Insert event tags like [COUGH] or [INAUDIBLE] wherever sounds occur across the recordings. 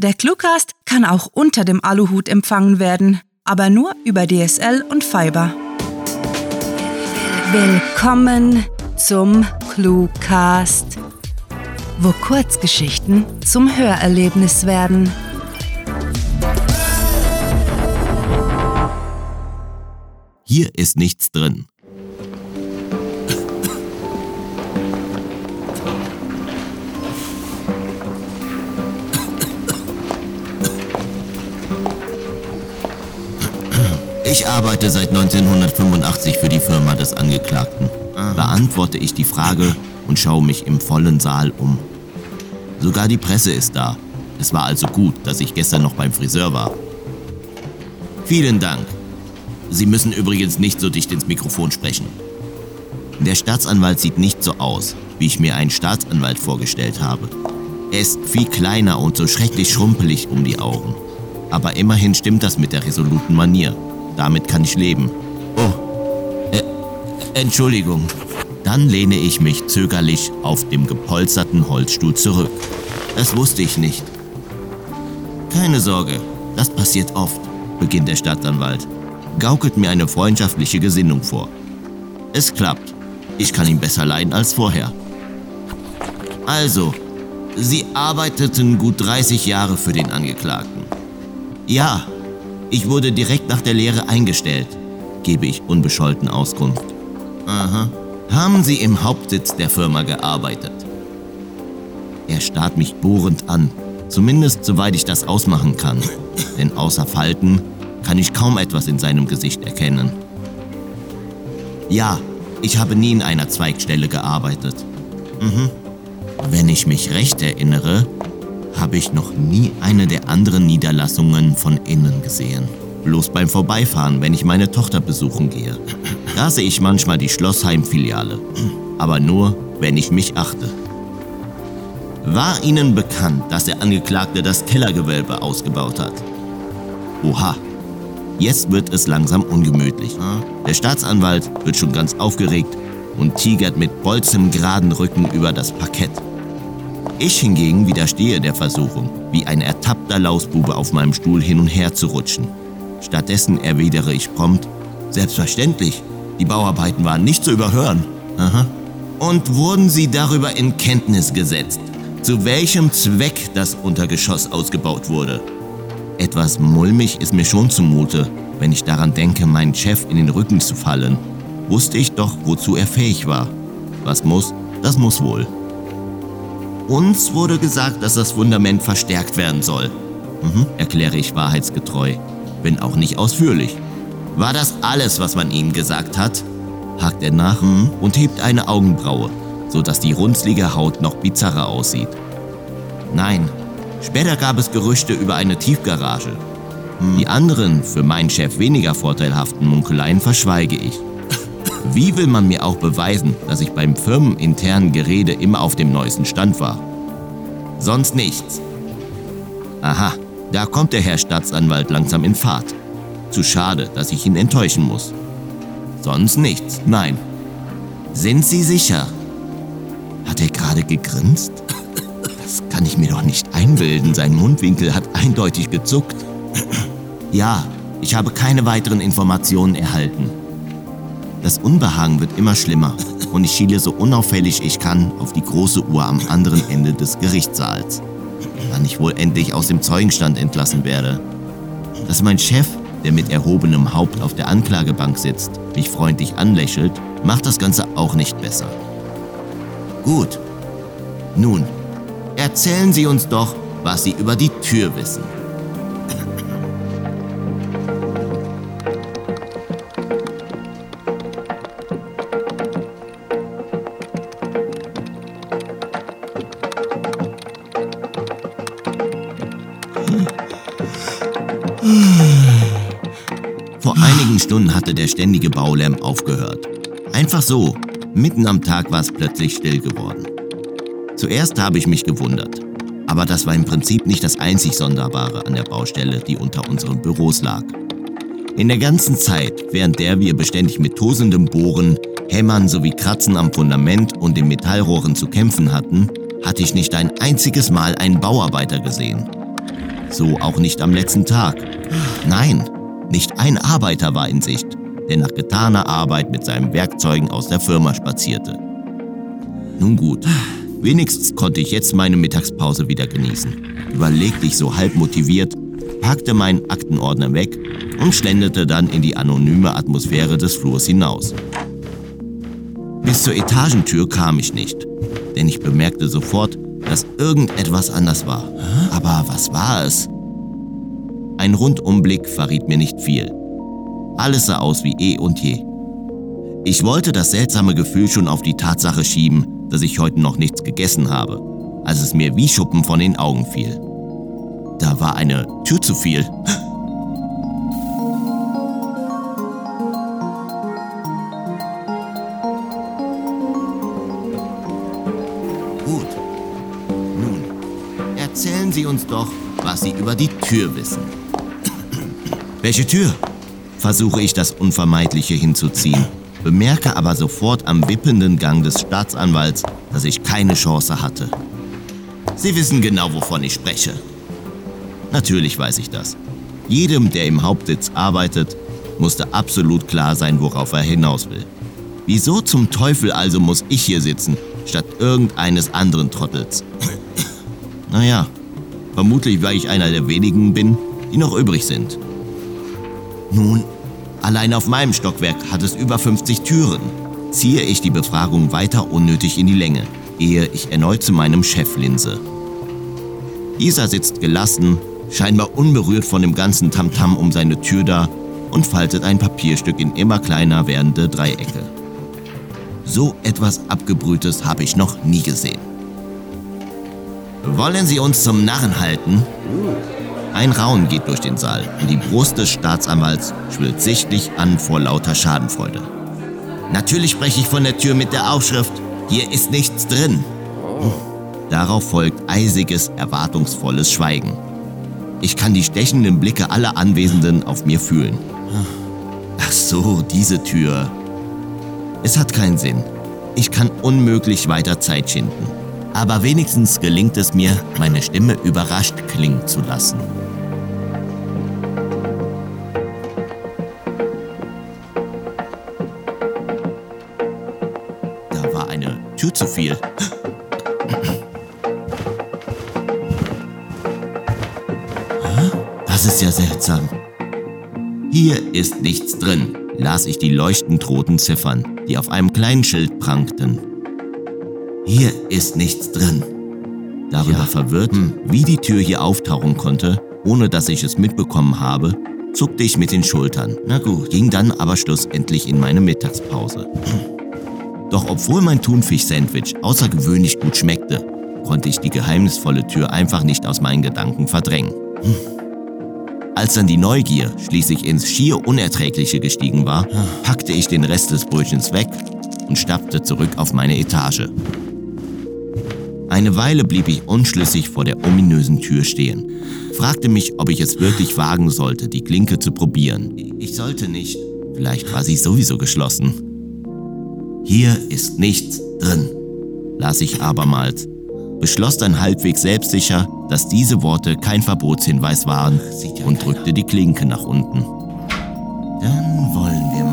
Der Cluecast kann auch unter dem Aluhut empfangen werden, aber nur über DSL und Fiber. Willkommen zum Cluecast, wo Kurzgeschichten zum Hörerlebnis werden. Hier ist nichts drin. Ich arbeite seit 1985 für die Firma des Angeklagten. Beantworte ich die Frage und schaue mich im vollen Saal um. Sogar die Presse ist da. Es war also gut, dass ich gestern noch beim Friseur war. Vielen Dank. Sie müssen übrigens nicht so dicht ins Mikrofon sprechen. Der Staatsanwalt sieht nicht so aus, wie ich mir einen Staatsanwalt vorgestellt habe. Er ist viel kleiner und so schrecklich schrumpelig um die Augen. Aber immerhin stimmt das mit der resoluten Manier. Damit kann ich leben. Oh, äh, Entschuldigung. Dann lehne ich mich zögerlich auf dem gepolsterten Holzstuhl zurück. Das wusste ich nicht. Keine Sorge, das passiert oft, beginnt der Staatsanwalt. Gaukelt mir eine freundschaftliche Gesinnung vor. Es klappt. Ich kann ihn besser leiden als vorher. Also, Sie arbeiteten gut 30 Jahre für den Angeklagten. Ja, ich wurde direkt nach der Lehre eingestellt, gebe ich unbescholten Auskunft. Aha. Haben Sie im Hauptsitz der Firma gearbeitet? Er starrt mich bohrend an, zumindest soweit ich das ausmachen kann, [LAUGHS] denn außer Falten kann ich kaum etwas in seinem Gesicht erkennen. Ja, ich habe nie in einer Zweigstelle gearbeitet. Mhm. Wenn ich mich recht erinnere, habe ich noch nie eine der anderen Niederlassungen von innen gesehen. Bloß beim Vorbeifahren, wenn ich meine Tochter besuchen gehe. [CLEARS THROAT] Da sehe ich manchmal die Schlossheim-Filiale. [CLEARS THROAT] Aber nur, wenn ich mich achte. War Ihnen bekannt, dass der Angeklagte das Kellergewölbe ausgebaut hat? Oha, jetzt wird es langsam ungemütlich. Der Staatsanwalt wird schon ganz aufgeregt und tigert mit bolzem geraden Rücken über das Parkett. Ich hingegen widerstehe der Versuchung, wie ein ertappter Lausbube auf meinem Stuhl hin und her zu rutschen. Stattdessen erwidere ich prompt, selbstverständlich, die Bauarbeiten waren nicht zu überhören. Aha. Und wurden Sie darüber in Kenntnis gesetzt, zu welchem Zweck das Untergeschoss ausgebaut wurde? Etwas mulmig ist mir schon zumute, wenn ich daran denke, meinen Chef in den Rücken zu fallen. Wusste ich doch, wozu er fähig war. Was muss, das muss wohl. Uns wurde gesagt, dass das Fundament verstärkt werden soll. Mhm, erkläre ich wahrheitsgetreu, wenn auch nicht ausführlich. War das alles, was man Ihnen gesagt hat? hakt er nach mhm, und hebt eine Augenbraue, sodass die runzlige Haut noch bizarrer aussieht. Nein, später gab es Gerüchte über eine Tiefgarage. Mhm. Die anderen, für meinen Chef weniger vorteilhaften Munkeleien verschweige ich. Wie will man mir auch beweisen, dass ich beim firmeninternen Gerede immer auf dem neuesten Stand war? Sonst nichts. Aha, da kommt der Herr Staatsanwalt langsam in Fahrt. Zu schade, dass ich ihn enttäuschen muss. Sonst nichts, nein. Sind Sie sicher? Hat er gerade gegrinst? Das kann ich mir doch nicht einbilden. Sein Mundwinkel hat eindeutig gezuckt. Ja, ich habe keine weiteren Informationen erhalten. Das Unbehagen wird immer schlimmer und ich schiele so unauffällig ich kann auf die große Uhr am anderen Ende des Gerichtssaals. Wann ich wohl endlich aus dem Zeugenstand entlassen werde. Dass mein Chef, der mit erhobenem Haupt auf der Anklagebank sitzt, mich freundlich anlächelt, macht das Ganze auch nicht besser. Gut. Nun, erzählen Sie uns doch, was Sie über die Tür wissen. Ständige Baulärm aufgehört. Einfach so. Mitten am Tag war es plötzlich still geworden. Zuerst habe ich mich gewundert. Aber das war im Prinzip nicht das einzig Sonderbare an der Baustelle, die unter unseren Büros lag. In der ganzen Zeit, während der wir beständig mit tosendem Bohren, Hämmern sowie Kratzen am Fundament und den Metallrohren zu kämpfen hatten, hatte ich nicht ein einziges Mal einen Bauarbeiter gesehen. So auch nicht am letzten Tag. Nein, nicht ein Arbeiter war in Sicht, der nach getaner Arbeit mit seinen Werkzeugen aus der Firma spazierte. Nun gut, wenigstens konnte ich jetzt meine Mittagspause wieder genießen. Überlegte ich so halb motiviert, packte meinen Aktenordner weg und schlenderte dann in die anonyme Atmosphäre des Flurs hinaus. Bis zur Etagentür kam ich nicht, denn ich bemerkte sofort, dass irgendetwas anders war. Aber was war es? Ein Rundumblick verriet mir nicht viel. Alles sah aus wie eh und je. Ich wollte das seltsame Gefühl schon auf die Tatsache schieben, dass ich heute noch nichts gegessen habe, als es mir wie Schuppen von den Augen fiel. Da war eine Tür zu viel. Gut. Nun, erzählen Sie uns doch, was Sie über die Tür wissen. [CLEARS THROAT] Welche Tür? Versuche ich das Unvermeidliche hinzuziehen, bemerke aber sofort am wippenden Gang des Staatsanwalts, dass ich keine Chance hatte. Sie wissen genau, wovon ich spreche. Natürlich weiß ich das. Jedem, der im Hauptsitz arbeitet, musste absolut klar sein, worauf er hinaus will. Wieso zum Teufel also muss ich hier sitzen, statt irgendeines anderen Trottels? [CLEARS THROAT] naja, vermutlich weil ich einer der wenigen bin, die noch übrig sind. Nun, allein auf meinem Stockwerk hat es über 50 Türen. Ziehe ich die Befragung weiter unnötig in die Länge, ehe ich erneut zu meinem Chef linse. Dieser sitzt gelassen, scheinbar unberührt von dem ganzen Tamtam um seine Tür da und faltet ein Papierstück in immer kleiner werdende Dreiecke. So etwas Abgebrühtes habe ich noch nie gesehen. Wollen Sie uns zum Narren halten? Ein Raunen geht durch den Saal und die Brust des Staatsanwalts schwillt sichtlich an vor lauter Schadenfreude. Natürlich spreche ich von der Tür mit der Aufschrift, hier ist nichts drin. Darauf folgt eisiges, erwartungsvolles Schweigen. Ich kann die stechenden Blicke aller Anwesenden auf mir fühlen. Ach so, diese Tür. Es hat keinen Sinn. Ich kann unmöglich weiter Zeit schinden. Aber wenigstens gelingt es mir, meine Stimme überrascht klingen zu lassen. Da war eine Tür zu viel. Das ist ja seltsam. Hier ist nichts drin, las ich die leuchtend roten Ziffern, die auf einem kleinen Schild prangten. Hier ist nichts drin. Darüber ja. verwirrt, hm. wie die Tür hier auftauchen konnte, ohne dass ich es mitbekommen habe, zuckte ich mit den Schultern. Na gut, ging dann aber schlussendlich in meine Mittagspause. Doch obwohl mein Thunfisch-Sandwich außergewöhnlich gut schmeckte, konnte ich die geheimnisvolle Tür einfach nicht aus meinen Gedanken verdrängen. Als dann die Neugier schließlich ins schier Unerträgliche gestiegen war, packte ich den Rest des Brötchens weg und stapfte zurück auf meine Etage. Eine Weile blieb ich unschlüssig vor der ominösen Tür stehen, fragte mich, ob ich es wirklich wagen sollte, die Klinke zu probieren. Ich sollte nicht. Vielleicht war sie sowieso geschlossen. Hier ist nichts drin, las ich abermals, beschloss dann halbwegs selbstsicher, dass diese Worte kein Verbotshinweis waren und drückte die Klinke nach unten. Dann wollen wir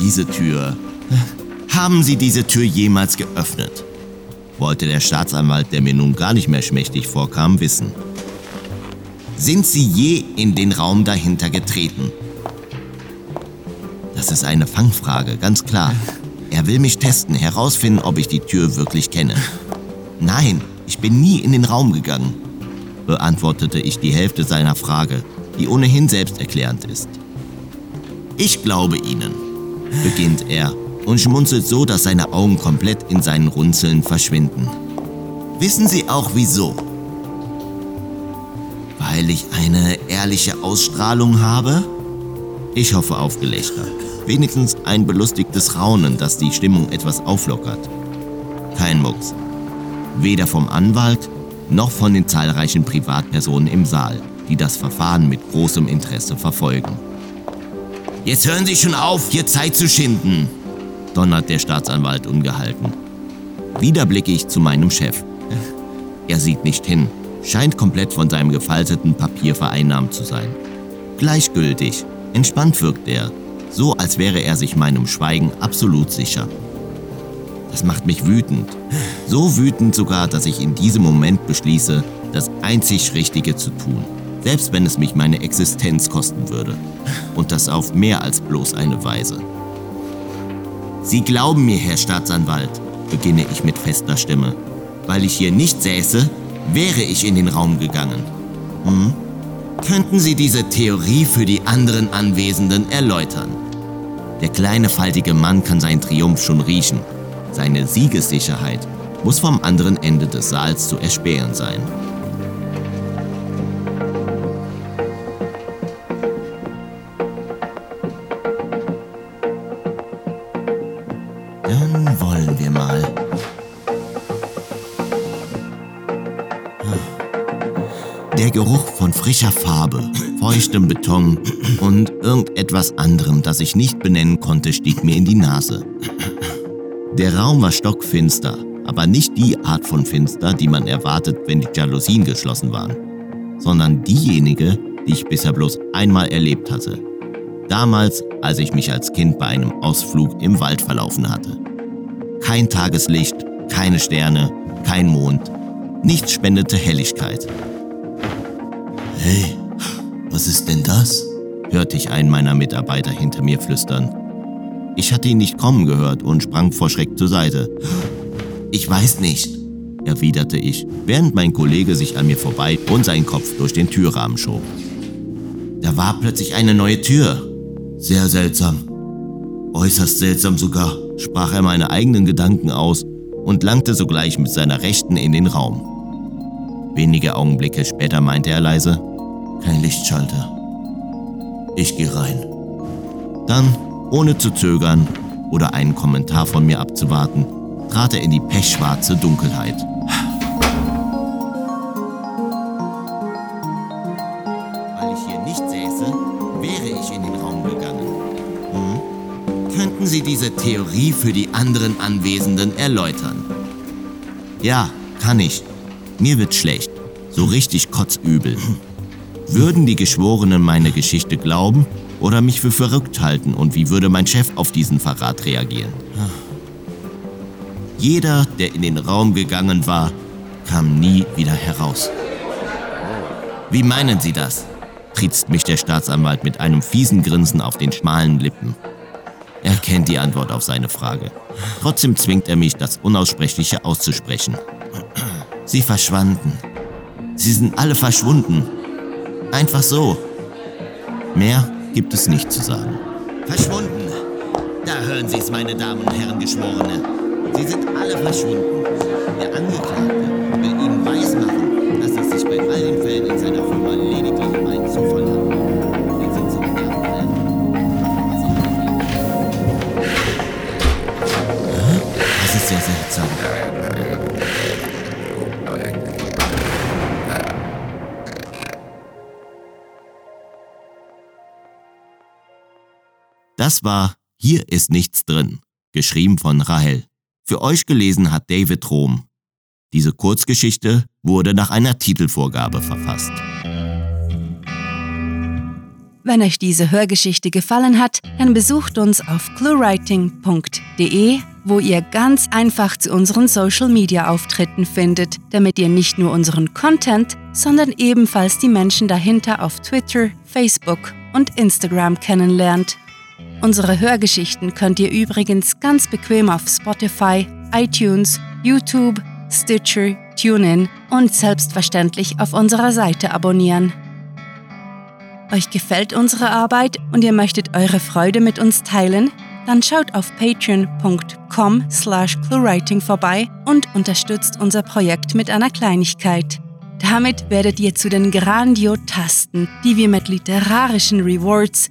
diese Tür. Haben Sie diese Tür jemals geöffnet? wollte der Staatsanwalt, der mir nun gar nicht mehr schmächtig vorkam, wissen. Sind Sie je in den Raum dahinter getreten? Das ist eine Fangfrage, ganz klar. Er will mich testen, herausfinden, ob ich die Tür wirklich kenne. Nein, ich bin nie in den Raum gegangen, beantwortete ich die Hälfte seiner Frage, die ohnehin selbsterklärend ist. Ich glaube Ihnen, beginnt er und schmunzelt so, dass seine Augen komplett in seinen Runzeln verschwinden. Wissen Sie auch wieso? weil ich eine ehrliche Ausstrahlung habe? Ich hoffe auf Gelächter. Wenigstens ein belustigtes Raunen, das die Stimmung etwas auflockert. Kein Mucks. Weder vom Anwalt noch von den zahlreichen Privatpersonen im Saal, die das Verfahren mit großem Interesse verfolgen. Jetzt hören Sie schon auf, hier Zeit zu schinden, donnert der Staatsanwalt ungehalten. Wieder blicke ich zu meinem Chef. Er sieht nicht hin, scheint komplett von seinem gefalteten Papier vereinnahmt zu sein. Gleichgültig, entspannt wirkt er, so als wäre er sich meinem Schweigen absolut sicher. Das macht mich wütend. So wütend sogar, dass ich in diesem Moment beschließe, das einzig Richtige zu tun. Selbst wenn es mich meine Existenz kosten würde. Und das auf mehr als bloß eine Weise. Sie glauben mir, Herr Staatsanwalt, beginne ich mit fester Stimme. Weil ich hier nicht säße, wäre ich in den Raum gegangen. Hm? Könnten Sie diese Theorie für die anderen Anwesenden erläutern? Der kleine faltige Mann kann seinen Triumph schon riechen. Seine Siegessicherheit muss vom anderen Ende des Saals zu erspähen sein. Frischer Farbe, feuchtem Beton und irgendetwas anderem, das ich nicht benennen konnte, stieg mir in die Nase. Der Raum war stockfinster, aber nicht die Art von Finster, die man erwartet, wenn die Jalousien geschlossen waren, sondern diejenige, die ich bisher bloß einmal erlebt hatte. Damals, als ich mich als Kind bei einem Ausflug im Wald verlaufen hatte. Kein Tageslicht, keine Sterne, kein Mond, nichts spendete Helligkeit. Hey, was ist denn das? hörte ich einen meiner Mitarbeiter hinter mir flüstern. Ich hatte ihn nicht kommen gehört und sprang vor Schreck zur Seite. Ich weiß nicht, erwiderte ich, während mein Kollege sich an mir vorbei und seinen Kopf durch den Türrahmen schob. Da war plötzlich eine neue Tür. Sehr seltsam. Äußerst seltsam sogar, sprach er meine eigenen Gedanken aus und langte sogleich mit seiner Rechten in den Raum. Wenige Augenblicke später meinte er leise, kein Lichtschalter. Ich gehe rein. Dann ohne zu zögern oder einen Kommentar von mir abzuwarten, trat er in die pechschwarze Dunkelheit. Weil ich hier nicht säße, wäre ich in den Raum gegangen. Hm? Könnten Sie diese Theorie für die anderen Anwesenden erläutern? Ja, kann ich. Mir wird schlecht. So richtig kotzübel. Würden die Geschworenen meine Geschichte glauben oder mich für verrückt halten und wie würde mein Chef auf diesen Verrat reagieren? Jeder, der in den Raum gegangen war, kam nie wieder heraus. Wie meinen Sie das? triezt mich der Staatsanwalt mit einem fiesen Grinsen auf den schmalen Lippen. Er kennt die Antwort auf seine Frage. Trotzdem zwingt er mich, das Unaussprechliche auszusprechen. Sie verschwanden. Sie sind alle verschwunden. Einfach so. Mehr gibt es nicht zu sagen. Verschwunden. Da hören Sie es, meine Damen und Herren Geschworene. Sie sind alle verschwunden. Der Angeklagte Das war Hier ist nichts drin, geschrieben von Rahel. Für euch gelesen hat David Rom. Diese Kurzgeschichte wurde nach einer Titelvorgabe verfasst. Wenn euch diese Hörgeschichte gefallen hat, dann besucht uns auf cluewriting.de, wo ihr ganz einfach zu unseren Social-Media-Auftritten findet, damit ihr nicht nur unseren Content, sondern ebenfalls die Menschen dahinter auf Twitter, Facebook und Instagram kennenlernt. Unsere Hörgeschichten könnt ihr übrigens ganz bequem auf Spotify, iTunes, YouTube, Stitcher, TuneIn und selbstverständlich auf unserer Seite abonnieren. Euch gefällt unsere Arbeit und ihr möchtet eure Freude mit uns teilen? Dann schaut auf patreon.com slash cluewriting vorbei und unterstützt unser Projekt mit einer Kleinigkeit. Damit werdet ihr zu den Grandiotasten, die wir mit literarischen Rewards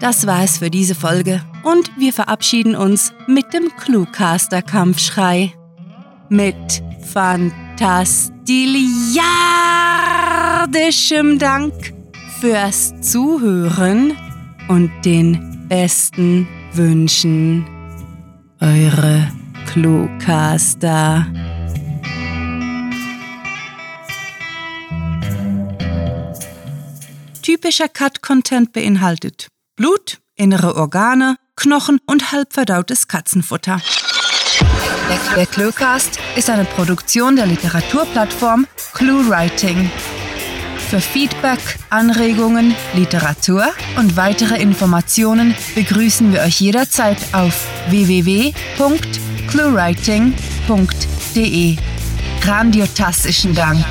Das war es für diese Folge und wir verabschieden uns mit dem Cluecaster-Kampfschrei. Mit fantastiliardischem Dank fürs Zuhören und den besten Wünschen. Eure Cluecaster. Typischer Cut-Content beinhaltet Blut, innere Organe, Knochen und halbverdautes Katzenfutter. Der Cluecast ist eine Produktion der Literaturplattform ClueWriting. Für Feedback, Anregungen, Literatur und weitere Informationen begrüßen wir euch jederzeit auf www.cluewriting.de. Grandiotastischen Dank.